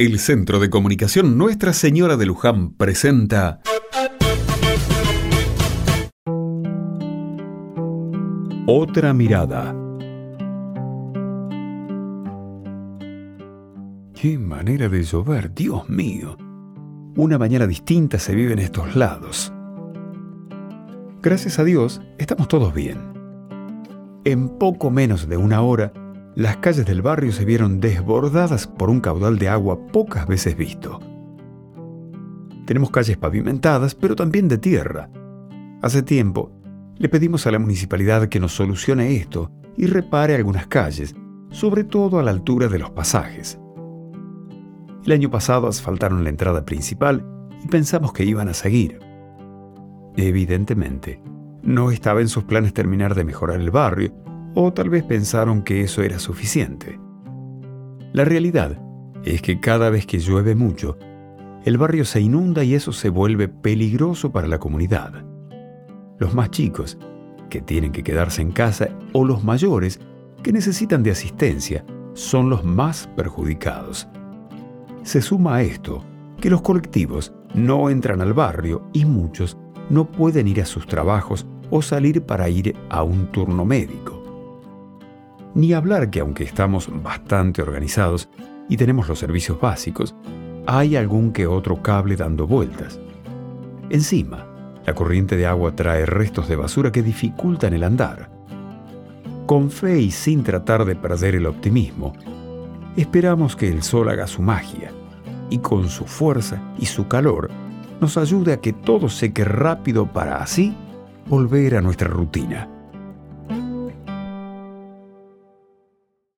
El Centro de Comunicación Nuestra Señora de Luján presenta Otra mirada. Qué manera de llover, Dios mío. Una mañana distinta se vive en estos lados. Gracias a Dios, estamos todos bien. En poco menos de una hora, las calles del barrio se vieron desbordadas por un caudal de agua pocas veces visto. Tenemos calles pavimentadas, pero también de tierra. Hace tiempo le pedimos a la municipalidad que nos solucione esto y repare algunas calles, sobre todo a la altura de los pasajes. El año pasado asfaltaron la entrada principal y pensamos que iban a seguir. Evidentemente, no estaba en sus planes terminar de mejorar el barrio, o tal vez pensaron que eso era suficiente. La realidad es que cada vez que llueve mucho, el barrio se inunda y eso se vuelve peligroso para la comunidad. Los más chicos, que tienen que quedarse en casa, o los mayores, que necesitan de asistencia, son los más perjudicados. Se suma a esto que los colectivos no entran al barrio y muchos no pueden ir a sus trabajos o salir para ir a un turno médico. Ni hablar que aunque estamos bastante organizados y tenemos los servicios básicos, hay algún que otro cable dando vueltas. Encima, la corriente de agua trae restos de basura que dificultan el andar. Con fe y sin tratar de perder el optimismo, esperamos que el sol haga su magia y con su fuerza y su calor nos ayude a que todo seque rápido para así volver a nuestra rutina.